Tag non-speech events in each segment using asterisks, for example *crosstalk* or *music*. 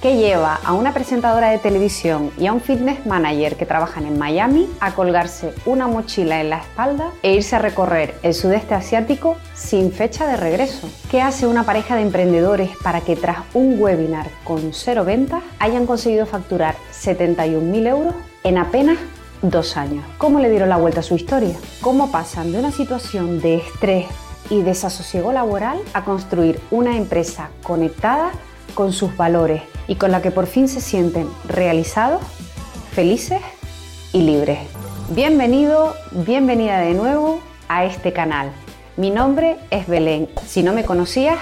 ¿Qué lleva a una presentadora de televisión y a un fitness manager que trabajan en Miami a colgarse una mochila en la espalda e irse a recorrer el sudeste asiático sin fecha de regreso? ¿Qué hace una pareja de emprendedores para que tras un webinar con cero ventas hayan conseguido facturar 71.000 euros en apenas dos años? ¿Cómo le dieron la vuelta a su historia? ¿Cómo pasan de una situación de estrés y desasosiego laboral a construir una empresa conectada con sus valores y con la que por fin se sienten realizados, felices y libres. Bienvenido, bienvenida de nuevo a este canal. Mi nombre es Belén. Si no me conocías,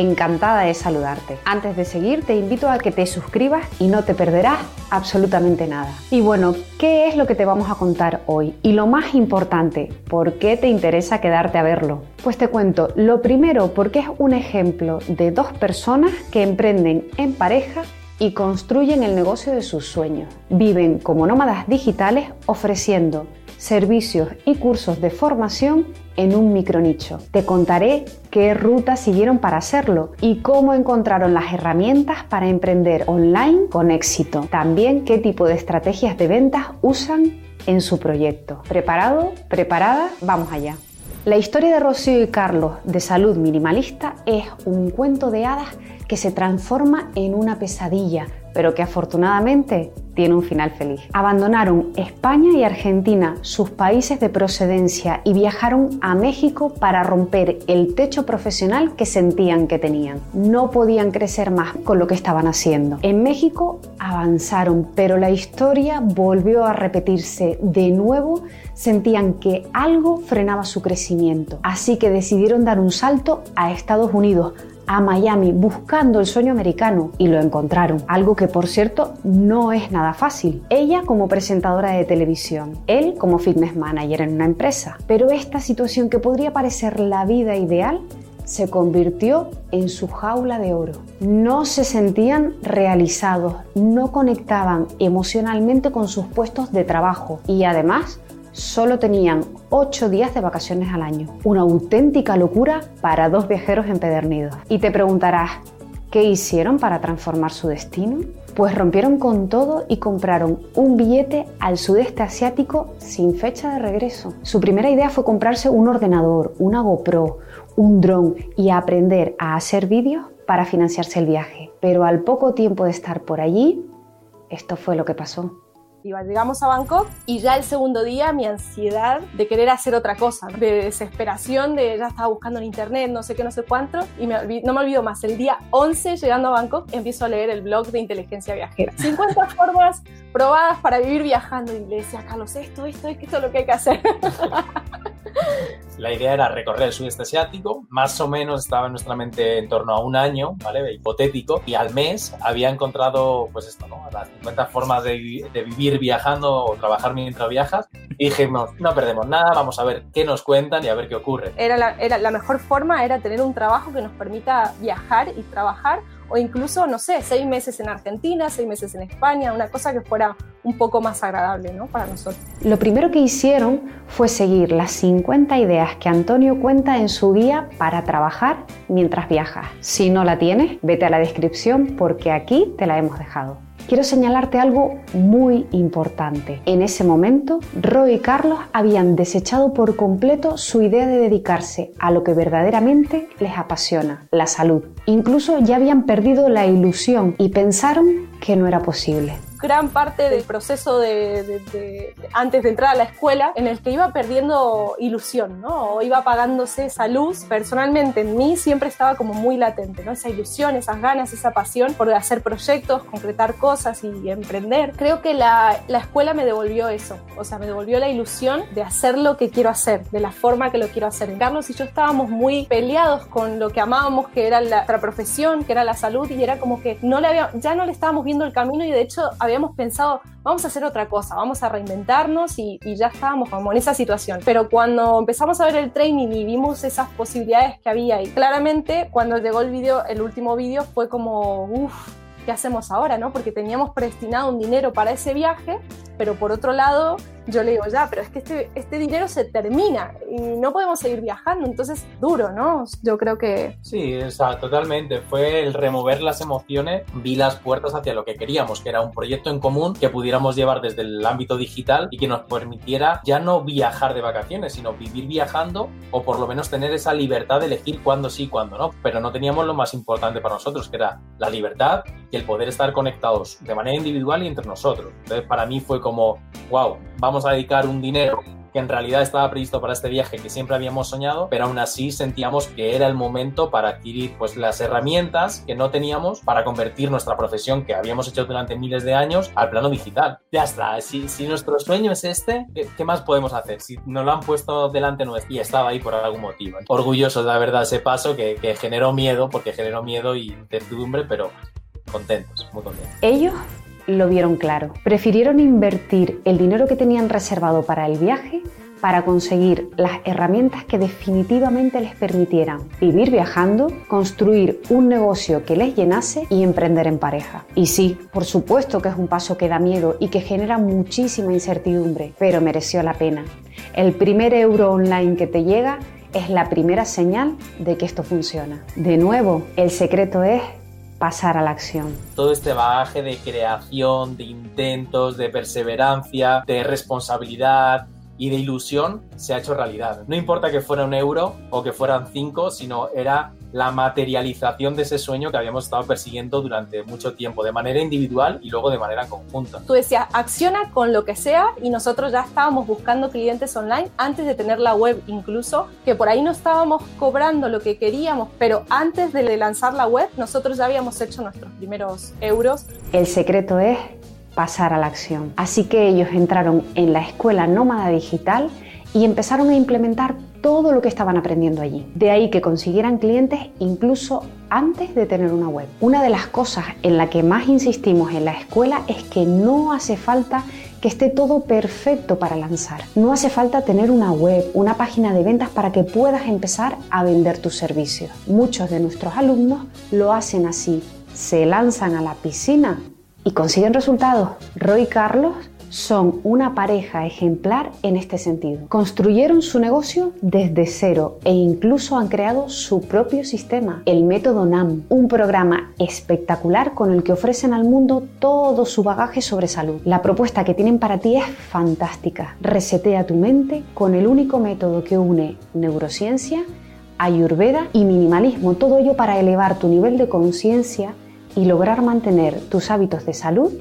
encantada de saludarte. Antes de seguir, te invito a que te suscribas y no te perderás absolutamente nada. Y bueno, ¿qué es lo que te vamos a contar hoy? Y lo más importante, ¿por qué te interesa quedarte a verlo? Pues te cuento, lo primero porque es un ejemplo de dos personas que emprenden en pareja y construyen el negocio de sus sueños. Viven como nómadas digitales ofreciendo servicios y cursos de formación en un micronicho. Te contaré qué rutas siguieron para hacerlo y cómo encontraron las herramientas para emprender online con éxito. También qué tipo de estrategias de ventas usan en su proyecto. ¿Preparado? ¿Preparada? Vamos allá. La historia de Rocío y Carlos de Salud Minimalista es un cuento de hadas que se transforma en una pesadilla, pero que afortunadamente tiene un final feliz. Abandonaron España y Argentina, sus países de procedencia, y viajaron a México para romper el techo profesional que sentían que tenían. No podían crecer más con lo que estaban haciendo. En México avanzaron, pero la historia volvió a repetirse de nuevo. Sentían que algo frenaba su crecimiento, así que decidieron dar un salto a Estados Unidos, a Miami buscando el sueño americano y lo encontraron. Algo que por cierto no es nada fácil. Ella como presentadora de televisión, él como fitness manager en una empresa. Pero esta situación que podría parecer la vida ideal se convirtió en su jaula de oro. No se sentían realizados, no conectaban emocionalmente con sus puestos de trabajo y además solo tenían 8 días de vacaciones al año. Una auténtica locura para dos viajeros empedernidos. Y te preguntarás, ¿qué hicieron para transformar su destino? Pues rompieron con todo y compraron un billete al sudeste asiático sin fecha de regreso. Su primera idea fue comprarse un ordenador, una GoPro, un dron y aprender a hacer vídeos para financiarse el viaje. Pero al poco tiempo de estar por allí, esto fue lo que pasó llegamos a Bangkok y ya el segundo día mi ansiedad de querer hacer otra cosa, de desesperación, de ya estaba buscando en internet, no sé qué, no sé cuánto, y no me olvido más, el día 11 llegando a Bangkok empiezo a leer el blog de inteligencia viajera. 50 *laughs* formas probadas para vivir viajando y le decía, Carlos, esto, esto, esto es lo que hay que hacer. *laughs* La idea era recorrer el sudeste asiático, más o menos estaba en nuestra mente en torno a un año, ¿vale? Hipotético, y al mes había encontrado, pues esto. Las 50 formas de, vivir viajando o trabajar mientras viajas, y dijimos, no perdemos nada, vamos a ver qué nos cuentan y a ver qué ocurre. Era, la mejor forma era tener un trabajo que nos permita viajar y trabajar o incluso, no sé, seis meses en Argentina, seis meses en España, una cosa que fuera un poco más agradable ¿no? para nosotros. Lo primero que hicieron fue seguir las 50 ideas que Antonio cuenta en su guía para trabajar mientras viajas. Si no la tienes, vete a la descripción porque aquí te la hemos dejado quiero señalarte algo muy importante. En ese momento, Roy y Carlos habían desechado por completo su idea de dedicarse a lo que verdaderamente les apasiona, la salud. Incluso ya habían perdido la ilusión y pensaron que no era posible gran parte del proceso de, antes de entrar a la escuela en el que iba perdiendo ilusión, ¿no? O iba apagándose esa luz. Personalmente en mí siempre estaba como muy latente, ¿no? Esa ilusión, esas ganas, esa pasión por hacer proyectos, concretar cosas y emprender. Creo que la, la escuela me devolvió eso, o sea, me devolvió la ilusión de hacer lo que quiero hacer, de la forma que lo quiero hacer. Carlos y yo estábamos muy peleados con lo que amábamos, que era la, nuestra profesión, que era la salud, y era como que no le había, ya no le estábamos viendo el camino y de hecho habíamos pensado, vamos a hacer otra cosa, vamos a reinventarnos y, ya estábamos como en esa situación. Pero cuando empezamos a ver el training y vimos esas posibilidades que había y claramente cuando llegó el vídeo, el último vídeo fue como, uff, ¿qué hacemos ahora? ¿no? Porque teníamos predestinado un dinero para ese viaje, pero por otro lado yo le digo, ya, pero es que este, este dinero se termina y no podemos seguir viajando, entonces duro, ¿no? Yo creo que... Sí, o sea, totalmente. Fue el remover las emociones, vi las puertas hacia lo que queríamos, que era un proyecto en común que pudiéramos llevar desde el ámbito digital y que nos permitiera ya no viajar de vacaciones, sino vivir viajando o por lo menos tener esa libertad de elegir cuándo sí y cuándo no. Pero no teníamos lo más importante para nosotros, que era la libertad y el poder estar conectados de manera individual y entre nosotros. Entonces, para mí fue como, wow, vamos a dedicar un dinero que en realidad estaba previsto para este viaje que siempre habíamos soñado, pero aún así sentíamos que era el momento para adquirir pues las herramientas que no teníamos para convertir nuestra profesión que habíamos hecho durante miles de años al plano digital. Ya está, si, si nuestro sueño es este, ¿qué, más podemos hacer? Si nos lo han puesto delante nuestro y estaba ahí por algún motivo. Orgulloso la verdad ese paso que, que generó miedo, porque generó miedo y incertidumbre, pero contentos, muy contentos. Ellos lo vieron claro. Prefirieron invertir el dinero que tenían reservado para el viaje para conseguir las herramientas que definitivamente les permitieran vivir viajando, construir un negocio que les llenase y emprender en pareja. Y sí, por supuesto que es un paso que da miedo y que genera muchísima incertidumbre, pero mereció la pena. El primer euro online que te llega es la primera señal de que esto funciona. De nuevo, el secreto es pasar a la acción. Todo este bagaje de creación, de intentos, de perseverancia, de responsabilidad, y de ilusión se ha hecho realidad. No importa que fuera un euro o que fueran cinco, sino era la materialización de ese sueño que habíamos estado persiguiendo durante mucho tiempo, de manera individual y luego de manera conjunta. Tú decías, acciona con lo que sea y nosotros ya estábamos buscando clientes online antes de tener la web incluso, que por ahí no estábamos cobrando lo que queríamos, pero antes de lanzar la web nosotros ya habíamos hecho nuestros primeros euros. El secreto es pasar a la acción. Así que ellos entraron en la escuela nómada digital y empezaron a implementar todo lo que estaban aprendiendo allí. De ahí que consiguieran clientes incluso antes de tener una web. Una de las cosas en la que más insistimos en la escuela es que no hace falta que esté todo perfecto para lanzar. No hace falta tener una web, una página de ventas para que puedas empezar a vender tus servicios. Muchos de nuestros alumnos lo hacen así. Se lanzan a la piscina y consiguen resultados. Roy Carlos son una pareja ejemplar en este sentido. Construyeron su negocio desde cero e incluso han creado su propio sistema, el método NAM, un programa espectacular con el que ofrecen al mundo todo su bagaje sobre salud. La propuesta que tienen para ti es fantástica. Resetea tu mente con el único método que une neurociencia, ayurveda y minimalismo, todo ello para elevar tu nivel de conciencia y lograr mantener tus hábitos de salud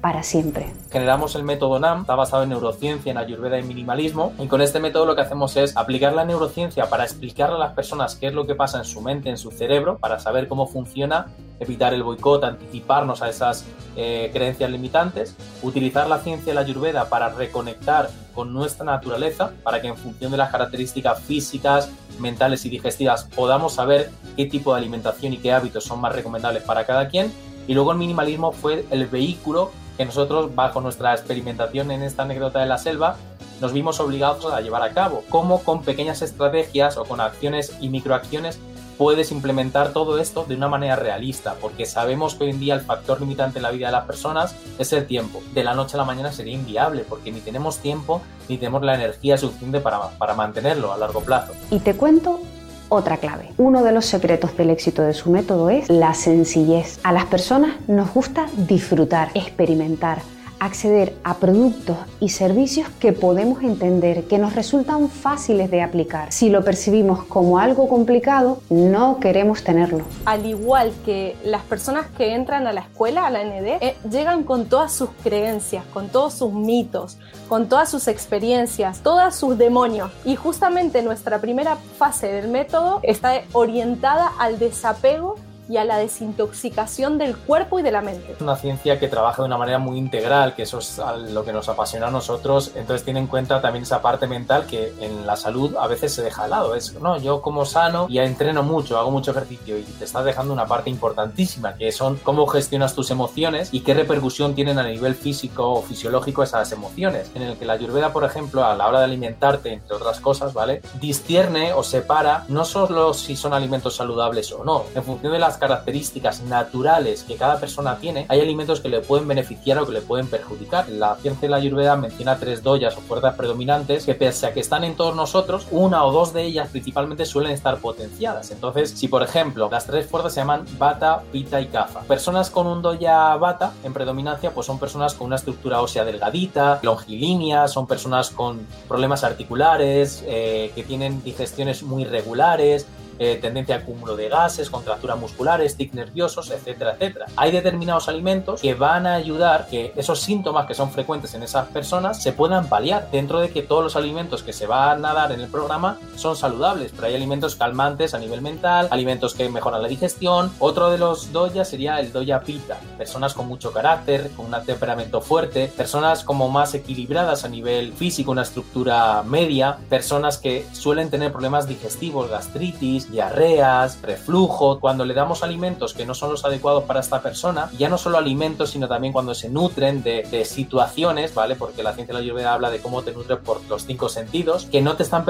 para siempre. Generamos el método NAM, está basado en neurociencia, en ayurveda y minimalismo, y con este método lo que hacemos es aplicar la neurociencia para explicarle a las personas qué es lo que pasa en su mente, en su cerebro, para saber cómo funciona, evitar el boicot, anticiparnos a esas eh, creencias limitantes, utilizar la ciencia y la ayurveda para reconectar con nuestra naturaleza, para que en función de las características físicas, mentales y digestivas podamos saber qué tipo de alimentación y qué hábitos son más recomendables para cada quien. Y luego el minimalismo fue el vehículo que nosotros, bajo nuestra experimentación en esta anécdota de la selva, nos vimos obligados a llevar a cabo. Cómo con pequeñas estrategias o con acciones y microacciones puedes implementar todo esto de una manera realista, porque sabemos que hoy en día el factor limitante en la vida de las personas es el tiempo. De la noche a la mañana sería inviable, porque ni tenemos tiempo ni tenemos la energía suficiente para, para mantenerlo a largo plazo. Y te cuento otra clave. Uno de los secretos del éxito de su método es la sencillez. A las personas nos gusta disfrutar, experimentar, acceder a productos y servicios que podemos entender, que nos resultan fáciles de aplicar. Si lo percibimos como algo complicado, no queremos tenerlo. Al igual que las personas que entran a la escuela, a la ND, eh, llegan con todas sus creencias, con todos sus mitos, con todas sus experiencias, todos sus demonios. Y justamente nuestra primera fase del método está orientada al desapego y a la desintoxicación del cuerpo y de la mente. Es una ciencia que trabaja de una manera muy integral, que eso es lo que nos apasiona a nosotros, entonces tiene en cuenta también esa parte mental que en la salud a veces se deja de lado. Es, no, yo como sano y entreno mucho, hago mucho ejercicio y te estás dejando una parte importantísima, que son cómo gestionas tus emociones y qué repercusión tienen a nivel físico o fisiológico esas emociones. En el que la ayurveda, por ejemplo, a la hora de alimentarte, entre otras cosas, ¿vale? Discierne o separa no solo si son alimentos saludables o no, en función de las características naturales que cada persona tiene, hay alimentos que le pueden beneficiar o que le pueden perjudicar. La ciencia de la ayurveda menciona tres doyas o fuerzas predominantes que pese a que están en todos nosotros, una o dos de ellas principalmente suelen estar potenciadas. Entonces, si por ejemplo las tres fuerzas se llaman bata, pita y kafa, personas con un doya bata en predominancia pues son personas con una estructura ósea delgadita, longilínea, son personas con problemas articulares, eh, que tienen digestiones muy regulares, eh, tendencia a acúmulo de gases, contracturas musculares, tics nerviosos, etcétera, etcétera. Hay determinados alimentos que van a ayudar que esos síntomas que son frecuentes en esas personas se puedan paliar dentro de que todos los alimentos que se van a dar en el programa son saludables, pero hay alimentos calmantes a nivel mental, alimentos que mejoran la digestión. Otro de los doya sería el doya pita, personas con mucho carácter, con un temperamento fuerte, personas como más equilibradas a nivel físico, una estructura media, personas que suelen tener problemas digestivos, gastritis, diarreas, reflujo, cuando le damos alimentos que no son los adecuados para esta persona, ya no solo alimentos, sino también cuando se nutren de, situaciones, ¿vale? Porque la ciencia de la ayurveda habla de cómo te nutres por los cinco sentidos, que no te están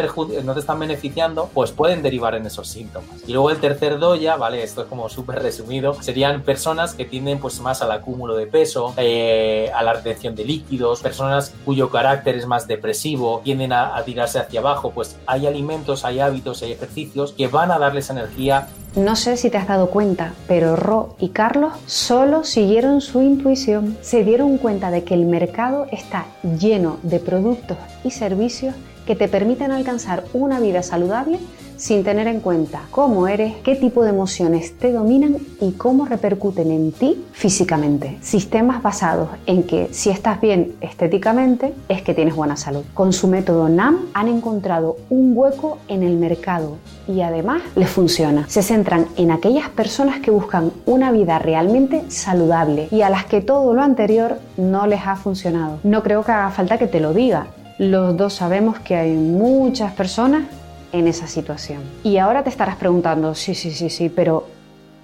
no te están beneficiando, pues pueden derivar en esos síntomas. Y luego el tercer doya, ¿vale? Esto es como súper resumido, serían personas que tienden pues más al acúmulo de peso, eh, a la retención de líquidos, personas cuyo carácter es más depresivo, tienden a, a tirarse hacia abajo, pues hay alimentos, hay hábitos, hay ejercicios que van a darles energía. No sé si te has dado cuenta, pero Ro y Carlos solo siguieron su intuición. Se dieron cuenta de que el mercado está lleno de productos y servicios que te permiten alcanzar una vida saludable sin tener en cuenta cómo eres, qué tipo de emociones te dominan y cómo repercuten en ti físicamente. Sistemas basados en que si estás bien estéticamente es que tienes buena salud. Con su método NAM han encontrado un hueco en el mercado y además les funciona. Se centran en aquellas personas que buscan una vida realmente saludable y a las que todo lo anterior no les ha funcionado. No creo que haga falta que te lo diga. Los dos sabemos que hay muchas personas en esa situación. Y ahora te estarás preguntando, sí, sí, sí, sí, pero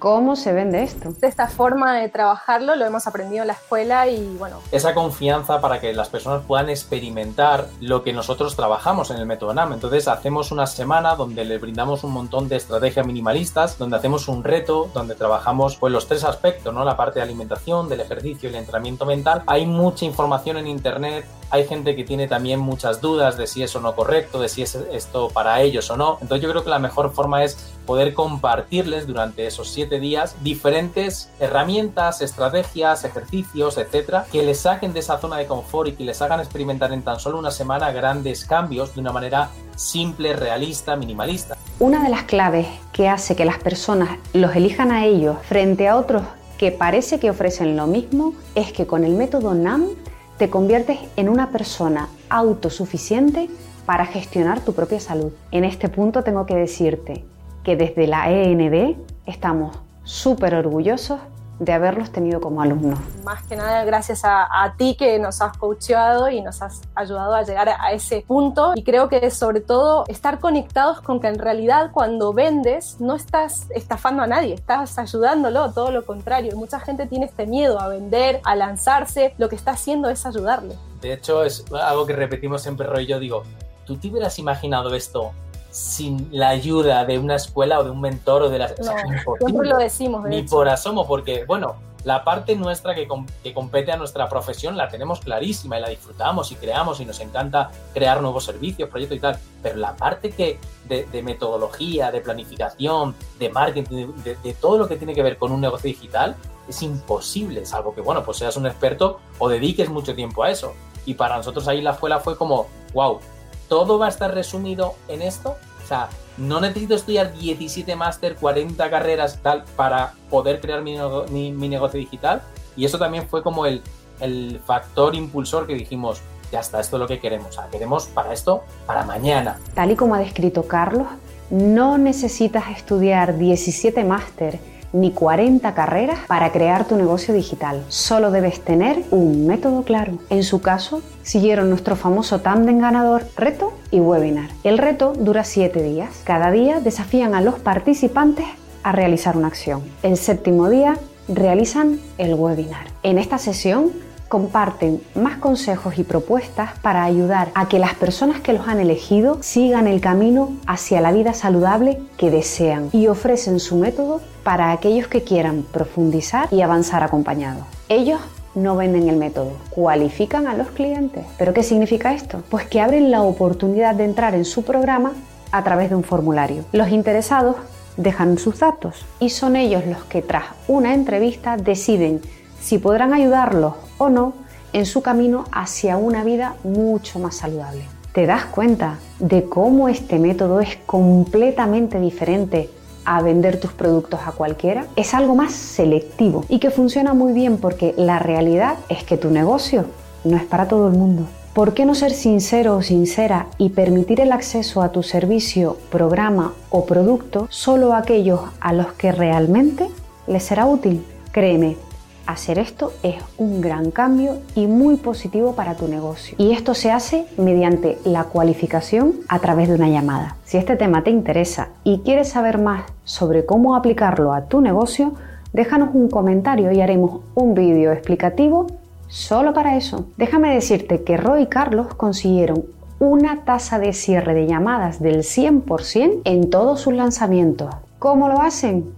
¿Cómo se vende esto? De esta forma de trabajarlo lo hemos aprendido en la escuela y bueno. Esa confianza para que las personas puedan experimentar lo que nosotros trabajamos en el método NAM. Entonces hacemos una semana donde les brindamos un montón de estrategias minimalistas, donde hacemos un reto, donde trabajamos pues los tres aspectos, ¿no? La parte de alimentación, del ejercicio y el entrenamiento mental. Hay mucha información en internet, hay gente que tiene también muchas dudas de si es o no correcto, de si es esto para ellos o no. Entonces yo creo que la mejor forma es poder compartirles durante esos siete días diferentes herramientas, estrategias, ejercicios, etcétera, que les saquen de esa zona de confort y que les hagan experimentar en tan solo una semana grandes cambios de una manera simple, realista, minimalista. Una de las claves que hace que las personas los elijan a ellos frente a otros que parece que ofrecen lo mismo es que con el método NAM te conviertes en una persona autosuficiente para gestionar tu propia salud. En este punto tengo que decirte que desde la END estamos súper orgullosos de haberlos tenido como alumnos. Más que nada gracias a, ti que nos has coachado y nos has ayudado a llegar a, ese punto y creo que sobre todo estar conectados con que en realidad cuando vendes no estás estafando a nadie, estás ayudándolo, todo lo contrario. Mucha gente tiene este miedo a vender, a lanzarse, lo que está haciendo es ayudarle. De hecho es algo que repetimos siempre Roy y yo digo, ¿tú te hubieras imaginado esto sin la ayuda de una escuela o de un mentor o de la... *laughs* siempre lo decimos. ni por asomo, porque, bueno, la parte nuestra que, que, compete a nuestra profesión la tenemos clarísima y la disfrutamos y creamos y nos encanta crear nuevos servicios, proyectos y tal, pero la parte que de, metodología, de planificación, de marketing, de, de, todo lo que tiene que ver con un negocio digital, es imposible, salvo que, bueno, pues seas un experto o dediques mucho tiempo a eso. Y para nosotros ahí la escuela fue como, wow, todo va a estar resumido en esto. O sea, no necesito estudiar 17 máster, 40 carreras tal para poder crear mi, negocio digital. Y eso también fue como el, el factor impulsor que dijimos, ya está, esto es lo que queremos. O sea, queremos para esto, para mañana. Tal y como ha descrito Carlos, no necesitas estudiar 17 máster ni 40 carreras para crear tu negocio digital. Solo debes tener un método claro. En su caso, siguieron nuestro famoso tándem ganador reto y webinar. El reto dura 7 días. Cada día desafían a los participantes a realizar una acción. El séptimo día realizan el webinar. En esta sesión comparten más consejos y propuestas para ayudar a que las personas que los han elegido sigan el camino hacia la vida saludable que desean y ofrecen su método para aquellos que quieran profundizar y avanzar acompañados. Ellos no venden el método, cualifican a los clientes. ¿Pero qué significa esto? Pues que abren la oportunidad de entrar en su programa a través de un formulario. Los interesados dejan sus datos y son ellos los que tras una entrevista deciden si podrán ayudarlos o no en su camino hacia una vida mucho más saludable. ¿Te das cuenta de cómo este método es completamente diferente a vender tus productos a cualquiera? Es algo más selectivo y que funciona muy bien porque la realidad es que tu negocio no es para todo el mundo. ¿Por qué no ser sincero o sincera y permitir el acceso a tu servicio, programa o producto solo a aquellos a los que realmente les será útil? Créeme, hacer esto es un gran cambio y muy positivo para tu negocio. Y esto se hace mediante la cualificación a través de una llamada. Si este tema te interesa y quieres saber más sobre cómo aplicarlo a tu negocio, déjanos un comentario y haremos un vídeo explicativo Solo para eso. Déjame decirte que Roy y Carlos consiguieron una tasa de cierre de llamadas del 100% en todos sus lanzamientos. ¿Cómo lo hacen?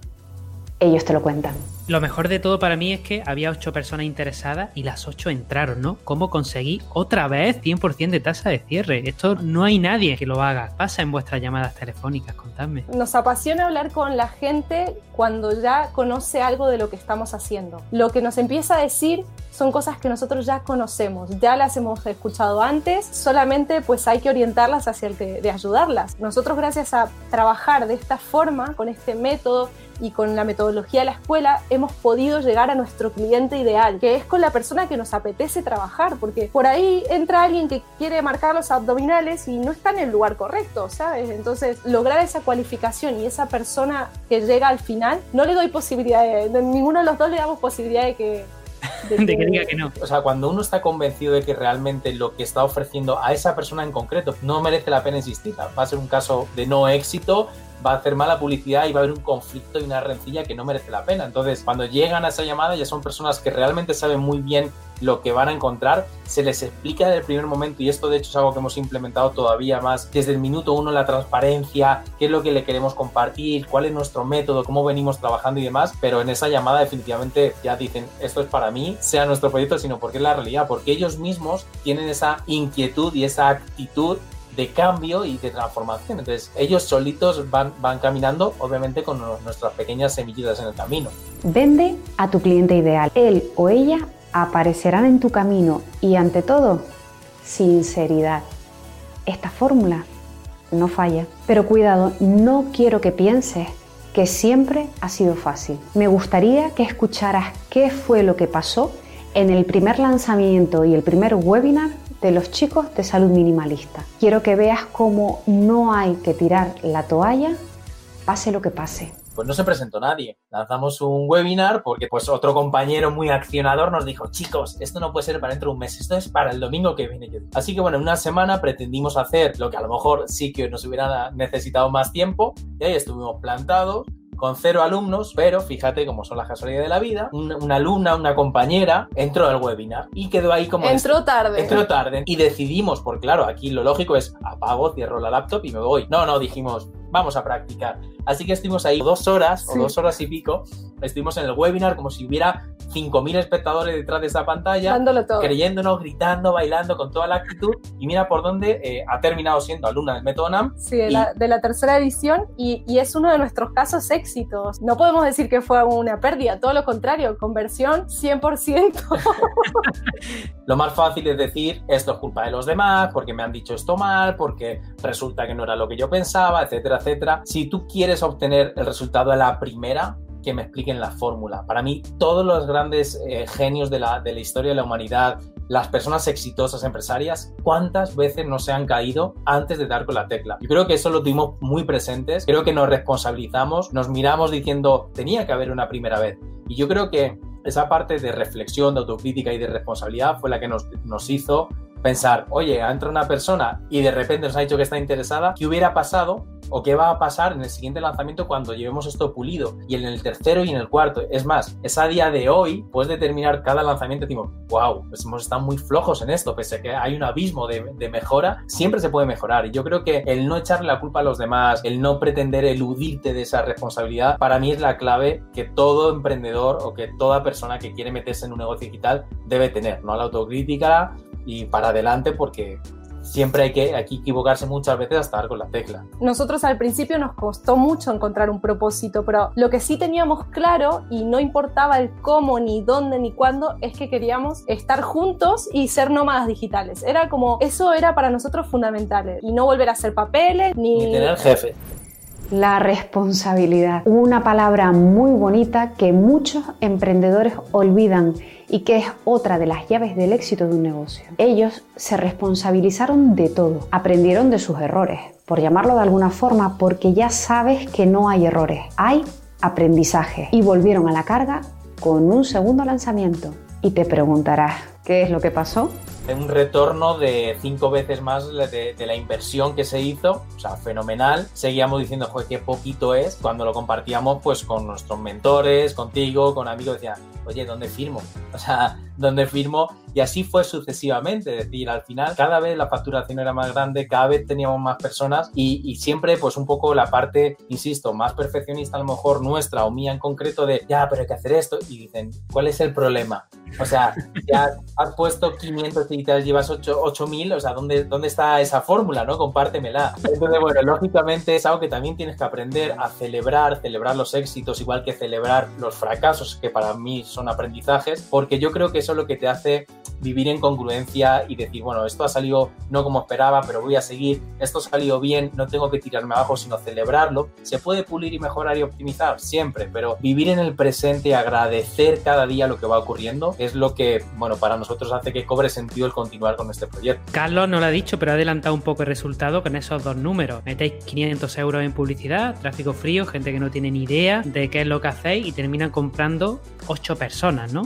Ellos te lo cuentan. Lo mejor de todo para mí es que había ocho personas interesadas y las ocho entraron, ¿no? ¿Cómo conseguí otra vez 100% de tasa de cierre? Esto no hay nadie que lo haga. Pasa en vuestras llamadas telefónicas, contadme. Nos apasiona hablar con la gente cuando ya conoce algo de lo que estamos haciendo. Lo que nos empieza a decir son cosas que nosotros ya conocemos, ya las hemos escuchado antes, solamente pues hay que orientarlas hacia el de, de ayudarlas. Nosotros gracias a trabajar de esta forma, con este método, y con la metodología de la escuela hemos podido llegar a nuestro cliente ideal, que es con la persona que nos apetece trabajar, porque por ahí entra alguien que quiere marcar los abdominales y no está en el lugar correcto, ¿sabes? Entonces, lograr esa cualificación y esa persona que llega al final, no le doy posibilidad, de, de ninguno de los dos le damos posibilidad de que *laughs* de que, diga que no. O sea, cuando uno está convencido de que realmente lo que está ofreciendo a esa persona en concreto no merece la pena insistir, va a ser un caso de no éxito, va a hacer mala publicidad y va a haber un conflicto y una rencilla que no merece la pena. Entonces, cuando llegan a esa llamada ya son personas que realmente saben muy bien lo que van a encontrar, se les explica desde el primer momento y esto de hecho es algo que hemos implementado todavía más desde el minuto uno, la transparencia, qué es lo que le queremos compartir, cuál es nuestro método, cómo venimos trabajando y demás, pero en esa llamada definitivamente ya dicen, esto es para mí, sea nuestro proyecto, sino porque es la realidad, porque ellos mismos tienen esa inquietud y esa actitud de cambio y de transformación. Entonces, ellos solitos van, van caminando, obviamente, con nuestras pequeñas semillitas en el camino. Vende a tu cliente ideal. Él o ella aparecerán en tu camino y, ante todo, sinceridad. Esta fórmula no falla. Pero cuidado, no quiero que pienses que siempre ha sido fácil. Me gustaría que escucharas qué fue lo que pasó en el primer lanzamiento y el primer webinar de los chicos de salud minimalista. Quiero que veas cómo no hay que tirar la toalla, pase lo que pase. Pues no se presentó nadie. Lanzamos un webinar porque pues otro compañero muy accionador nos dijo, chicos, esto no puede ser para dentro de un mes, esto es para el domingo que viene. Así que bueno, en una semana pretendimos hacer lo que a lo mejor sí que nos hubiera necesitado más tiempo y ahí estuvimos plantados con cero alumnos, pero fíjate cómo son las casualidades de la vida, una, alumna, una compañera, entró al webinar y quedó ahí como... Entró tarde. Entró tarde. Y decidimos, porque claro, aquí lo lógico es apago, cierro la laptop y me voy. No, no, dijimos, vamos a practicar. Así que estuvimos ahí dos horas o dos horas y pico, estuvimos en el webinar como si hubiera 5.000 espectadores detrás de esa pantalla, Dándolo todo. creyéndonos, gritando, bailando con toda la actitud. Y mira por dónde eh, ha terminado siendo alumna del método NAM. Sí, de, y- la, de la tercera edición y, y es uno de nuestros casos éxitos. No podemos decir que fue una pérdida, todo lo contrario, conversión 100%. *laughs* Lo más fácil es decir, esto es culpa de los demás, porque me han dicho esto mal, porque resulta que no era lo que yo pensaba, etcétera, etcétera. Si tú quieres obtener el resultado a la primera, que me expliquen la fórmula. Para mí, todos los grandes eh, genios de la, de la historia de la humanidad, las personas exitosas empresarias, cuántas veces no se han caído antes de dar con la tecla. Yo creo que eso lo tuvimos muy presentes, creo que nos responsabilizamos, nos miramos diciendo, tenía que haber una primera vez. Y yo creo que esa parte de reflexión, de autocrítica y de responsabilidad fue la que nos, nos hizo pensar, oye, ha entrado una persona y de repente nos ha dicho que está interesada, ¿qué hubiera pasado o qué va a pasar en el siguiente lanzamiento cuando llevemos esto pulido y en el tercero y en el cuarto. Es más, es a día de hoy, puedes determinar cada lanzamiento decimos, wow, pues hemos estado muy flojos en esto, pese a que hay un abismo de, de, mejora, siempre se puede mejorar. Y yo creo que el no echarle la culpa a los demás, el no pretender eludirte de esa responsabilidad, para mí es la clave que todo emprendedor o que toda persona que quiere meterse en un negocio digital debe tener, ¿no? La autocrítica y para adelante porque siempre hay que aquí equivocarse muchas veces hasta dar con la tecla. Nosotros al principio nos costó mucho encontrar un propósito, pero lo que sí teníamos claro y no importaba el cómo, ni dónde, ni cuándo, es que queríamos estar juntos y ser nómadas digitales. Era como, eso era para nosotros fundamental. Y no volver a hacer papeles, ni... Ni tener jefe. La responsabilidad, una palabra muy bonita que muchos emprendedores olvidan y que es otra de las llaves del éxito de un negocio. Ellos se responsabilizaron de todo, aprendieron de sus errores, por llamarlo de alguna forma, porque ya sabes que no hay errores, hay aprendizaje y volvieron a la carga con un segundo lanzamiento. Y te preguntarás, ¿qué es lo que pasó? Un retorno de cinco veces más de, la inversión que se hizo, o sea, fenomenal. Seguíamos diciendo, joder, qué poquito es. Cuando lo compartíamos, pues con nuestros mentores, contigo, con amigos, decían, oye, ¿dónde firmo? *laughs* O sea, ¿dónde firmo? Y así fue sucesivamente, es decir, al final cada vez la facturación era más grande, cada vez teníamos más personas y, y siempre pues un poco la parte, insisto, más perfeccionista a lo mejor nuestra o mía en concreto de, ya, pero hay que hacer esto y dicen, ¿cuál es el problema? O sea, ya has puesto 500 y te llevas 8000, o sea, ¿dónde, ¿dónde está esa fórmula, no? Compártemela. Entonces, bueno, lógicamente es algo que también tienes que aprender a celebrar, celebrar los éxitos, igual que celebrar los fracasos, que para mí son aprendizajes, porque yo creo que eso es lo que te hace vivir en congruencia y decir, bueno, esto ha salido no como esperaba, pero voy a seguir, esto ha salido bien, no tengo que tirarme abajo, sino celebrarlo. Se puede pulir y mejorar y optimizar siempre, pero vivir en el presente, agradecer cada día lo que va ocurriendo, es lo que, bueno, para nosotros hace que cobre sentido el continuar con este proyecto. Carlos no lo ha dicho, pero ha adelantado un poco el resultado con esos dos números. Metéis 500 euros en publicidad, tráfico frío, gente que no tiene ni idea de qué es lo que hacéis y terminan comprando 8 personas, ¿no?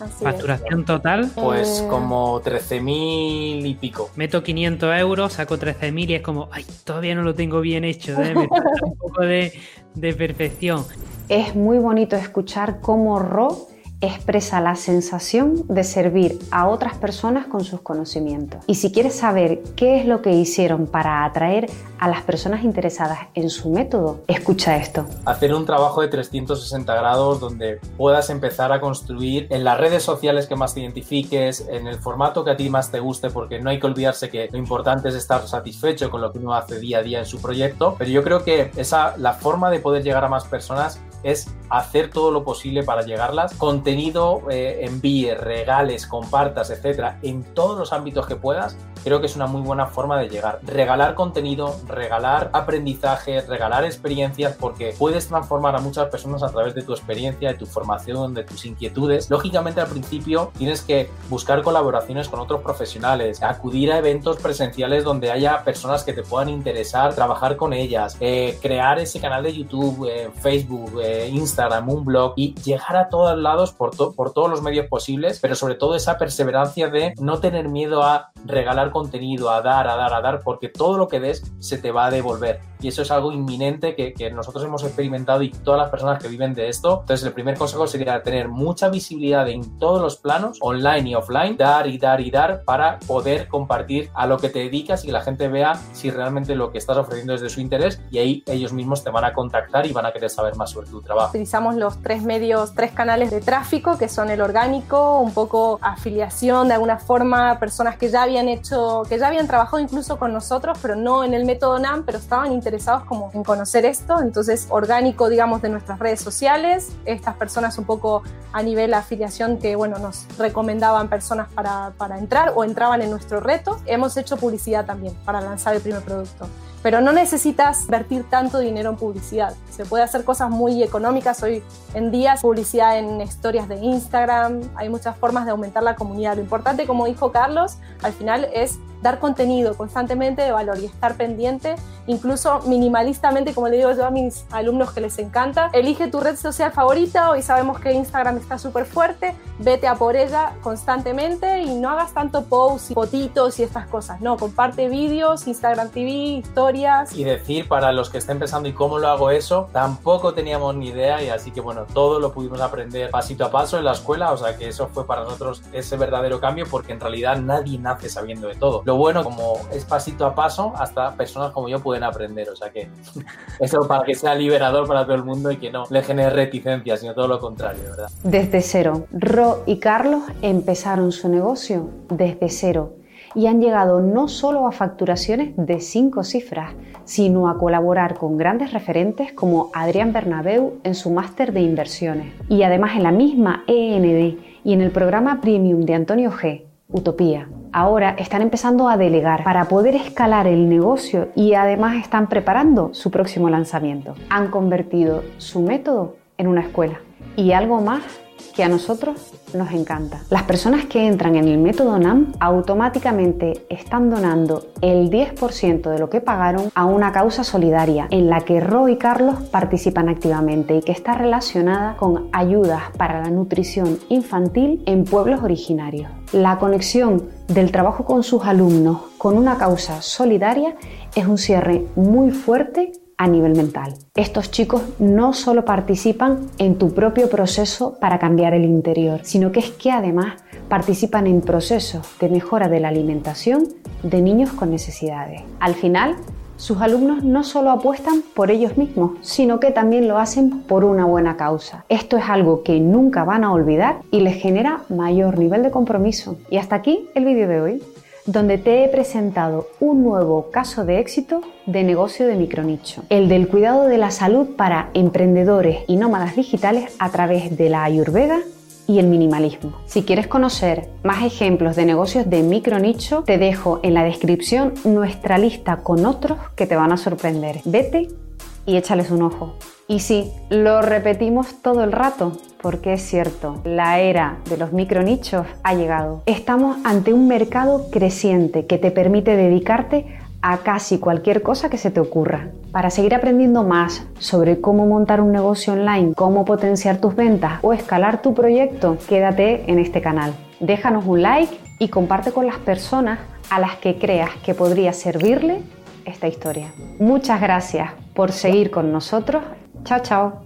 Así Facturación es. total. Pues Eh, como 13.000 y pico. Meto 500 euros, saco 13.000 y es como, ay, todavía no lo tengo bien hecho, ¿eh? me falta un poco de, de perfección. Es muy bonito escuchar cómo Ro expresa la sensación de servir a otras personas con sus conocimientos. Y si quieres saber qué es lo que hicieron para atraer a las personas interesadas en su método, escucha esto. Hacer un trabajo de 360 grados donde puedas empezar a construir en las redes sociales que más te identifiques, en el formato que a ti más te guste, porque no hay que olvidarse que lo importante es estar satisfecho con lo que uno hace día a día en su proyecto, pero yo creo que esa la forma de poder llegar a más personas es hacer todo lo posible para llegarlas. Contenido, eh, envíes, regales, compartas, etcétera, en todos los ámbitos que puedas, creo que es una muy buena forma de llegar. Regalar contenido, regalar aprendizaje, regalar experiencias, porque puedes transformar a muchas personas a través de tu experiencia, de tu formación, de tus inquietudes. Lógicamente, al principio tienes que buscar colaboraciones con otros profesionales, acudir a eventos presenciales donde haya personas que te puedan interesar, trabajar con ellas, eh, crear ese canal de YouTube, eh, Facebook, eh, Instagram, un blog y llegar a todos lados por, to por todos los medios posibles, pero sobre todo esa perseverancia de no tener miedo a regalar contenido, a dar, a dar, a dar, porque todo lo que des se te va a devolver. Y eso es algo inminente que, que nosotros hemos experimentado y todas las personas que viven de esto. Entonces, el primer consejo sería tener mucha visibilidad en todos los planos, online y offline, dar y dar y dar para poder compartir a lo que te dedicas y que la gente vea si realmente lo que estás ofreciendo es de su interés y ahí ellos mismos te van a contactar y van a querer saber más sobre tu trabajo. Utilizamos los tres medios, tres canales de tráfico, que son el orgánico, un poco afiliación de alguna forma, personas que ya habían hecho, que ya habían trabajado incluso con nosotros, pero no en el método NAM, pero estaban interesados como en conocer esto. Entonces, orgánico, digamos, de nuestras redes sociales, estas personas un poco a nivel afiliación que, bueno, nos recomendaban personas para, para entrar o entraban en nuestro reto. Hemos hecho publicidad también para lanzar el primer producto. Pero no necesitas vertir tanto dinero en publicidad. Se puede hacer cosas muy económicas hoy en día, publicidad en historias de Instagram, hay muchas formas de aumentar la comunidad. Lo importante, como dijo Carlos, al final es dar contenido constantemente de valor y estar pendiente, incluso minimalistamente, como le digo yo a mis alumnos que les encanta, elige tu red social favorita, hoy sabemos que Instagram está súper fuerte, vete a por ella constantemente y no hagas tanto posts y fotitos y estas cosas, no, comparte vídeos, Instagram TV, historias. Y decir para los que estén pensando y cómo lo hago eso, tampoco teníamos ni idea y así que bueno, todo lo pudimos aprender pasito a paso en la escuela, o sea que eso fue para nosotros ese verdadero cambio porque en realidad nadie nace sabiendo de todo bueno, como es pasito a paso, hasta personas como yo pueden aprender. O sea que *laughs* eso para que sea liberador para todo el mundo y que no le genere reticencia, sino todo lo contrario, ¿verdad? Desde cero, Ro y Carlos empezaron su negocio desde cero y han llegado no solo a facturaciones de cinco cifras, sino a colaborar con grandes referentes como Adrián Bernabeu en su máster de inversiones y además en la misma END y en el programa Premium de Antonio G, Utopía ahora están empezando a delegar para poder escalar el negocio y además están preparando su próximo lanzamiento. Han convertido su método en una escuela. Y algo más que a nosotros nos encanta. Las personas que entran en el método NAM automáticamente están donando el 10% de lo que pagaron a una causa solidaria en la que Ro y Carlos participan activamente y que está relacionada con ayudas para la nutrición infantil en pueblos originarios. La conexión del trabajo con sus alumnos con una causa solidaria es un cierre muy fuerte a nivel mental. Estos chicos no solo participan en tu propio proceso para cambiar el interior, sino que es que además participan en procesos de mejora de la alimentación de niños con necesidades. Al final, sus alumnos no solo apuestan por ellos mismos, sino que también lo hacen por una buena causa. Esto es algo que nunca van a olvidar y les genera mayor nivel de compromiso. Y hasta aquí el vídeo de hoy donde te he presentado un nuevo caso de éxito de negocio de micronicho, el del cuidado de la salud para emprendedores y nómadas digitales a través de la ayurveda y el minimalismo. Si quieres conocer más ejemplos de negocios de micronicho, te dejo en la descripción nuestra lista con otros que te van a sorprender. Vete y échales un ojo. Y sí, lo repetimos todo el rato, porque es cierto, la era de los micronichos ha llegado. Estamos ante un mercado creciente que te permite dedicarte a casi cualquier cosa que se te ocurra. Para seguir aprendiendo más sobre cómo montar un negocio online, cómo potenciar tus ventas o escalar tu proyecto, quédate en este canal. Déjanos un like y comparte con las personas a las que creas que podría servirle esta historia. Muchas gracias por seguir con nosotros. Chao, chao.